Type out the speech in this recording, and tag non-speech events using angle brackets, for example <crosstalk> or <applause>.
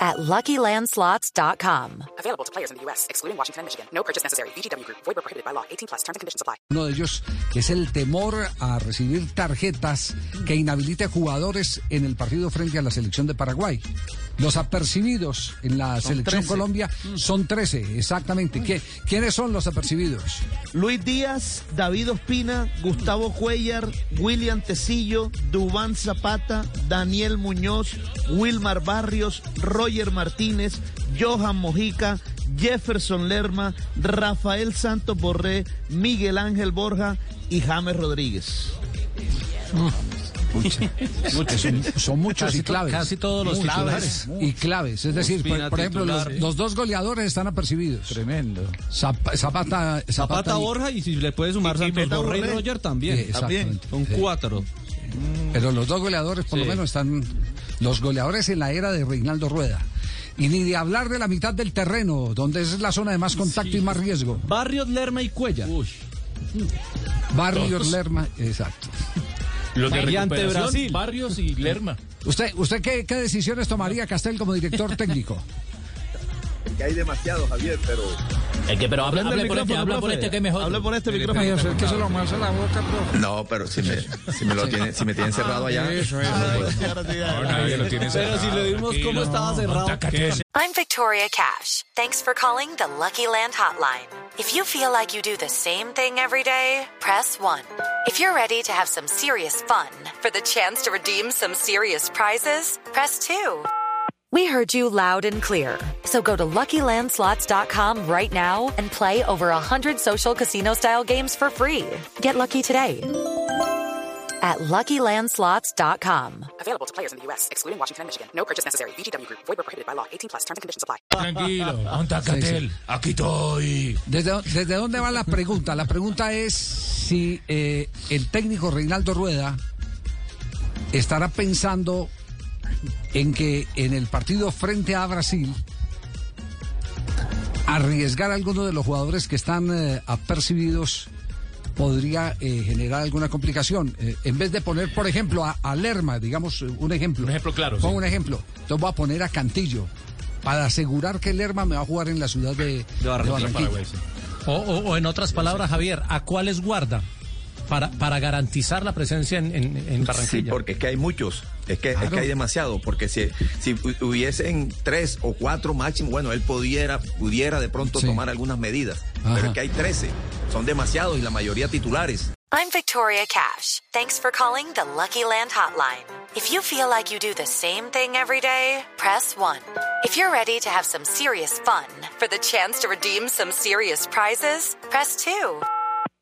at LuckyLandSlots.com. Available to players in the U.S., excluding Washington and Michigan. No purchase necessary. VGW Group. Void prohibited by law. 18 plus. Terms and conditions apply. Uno de ellos es el temor a recibir tarjetas que inhabilite jugadores en el partido frente a la selección de Paraguay. Los apercibidos en la selección Colombia son 13, exactamente. ¿Qué, ¿Quiénes son los apercibidos? Luis Díaz, David Ospina, Gustavo Cuellar, William Tecillo, Dubán Zapata, Daniel Muñoz, Wilmar Barrios, Roger Martínez, Johan Mojica, Jefferson Lerma, Rafael Santos Borré, Miguel Ángel Borja y James Rodríguez. <laughs> Son, son muchos y claves. Casi todos los Claves titulares. y claves. Es decir, por, ejemplo, los, dos goleadores están apercibidos. Tremendo. Zap- Zapata, Zapata y- Borja y si le puede sumar Santos Borré y. Roger Sí, también. Son Sí. cuatro. Pero los dos goleadores, por lo menos, están los goleadores en la era de Reinaldo Rueda. Y ni de hablar de la mitad del terreno, donde es la zona de más contacto y más riesgo. Barrios, Lerma y Cuella. Barrios, Lerma, exacto. Los de Y ante recuperación, Brasil. Barrios y Lerma. ¿Usted, usted qué, qué decisiones tomaría, Castel, como director técnico? <laughs> que hay demasiado, Javier, pero Es que, pero el hable por este, habla por este que es mejor. Hable por este micrófono. que se lo la boca, profe. no, pero si me, si me lo tiene, si me tiene cerrado allá, nadie lo tiene Pero si le dimos cómo estaba cerrado. I'm Victoria Cash. Thanks for calling the Lucky Land Hotline. If you feel like you do the same thing every day, press 1. If you're ready to have some serious fun for the chance to redeem some serious prizes, press 2. We heard you loud and clear. So go to LuckyLandSlots.com right now and play over 100 social casino-style games for free. Get lucky today at LuckyLandSlots.com. Available to players in the U.S., excluding Washington and Michigan. No purchase necessary. VGW Group. Void where prohibited by law. 18 plus. Terms and conditions apply. Tranquilo, <laughs> monta Catel. Aquí estoy. ¿Desde, ¿Desde dónde va la pregunta? La pregunta es si eh, el técnico Reinaldo Rueda estará pensando en que en el partido frente a Brasil arriesgar a alguno de los jugadores que están eh, apercibidos podría eh, generar alguna complicación. Eh, en vez de poner, por ejemplo, a, a Lerma, digamos, un ejemplo. Un ejemplo claro, Pongo sí. un ejemplo. Entonces voy a poner a Cantillo para asegurar que Lerma me va a jugar en la ciudad de, de Barranquilla, Barranquilla. O, o- o en otras palabras, Javier, ¿a cuáles guarda? Para, para garantizar la presencia en, en, en sí, Barranquilla. porque es que hay muchos, es que, es Claro. que hay demasiado, porque si, si hu- hubiesen tres o cuatro máximo, bueno, él pudiera, pudiera de pronto Sí. tomar algunas medidas, Ajá. pero es que hay 13, son demasiados y la mayoría titulares. I'm Victoria Cash. Thanks for calling the Lucky Land Hotline. If you feel like you do the same thing every day, press 1. If you're ready to have some serious fun for the chance to redeem some serious prizes, press 2.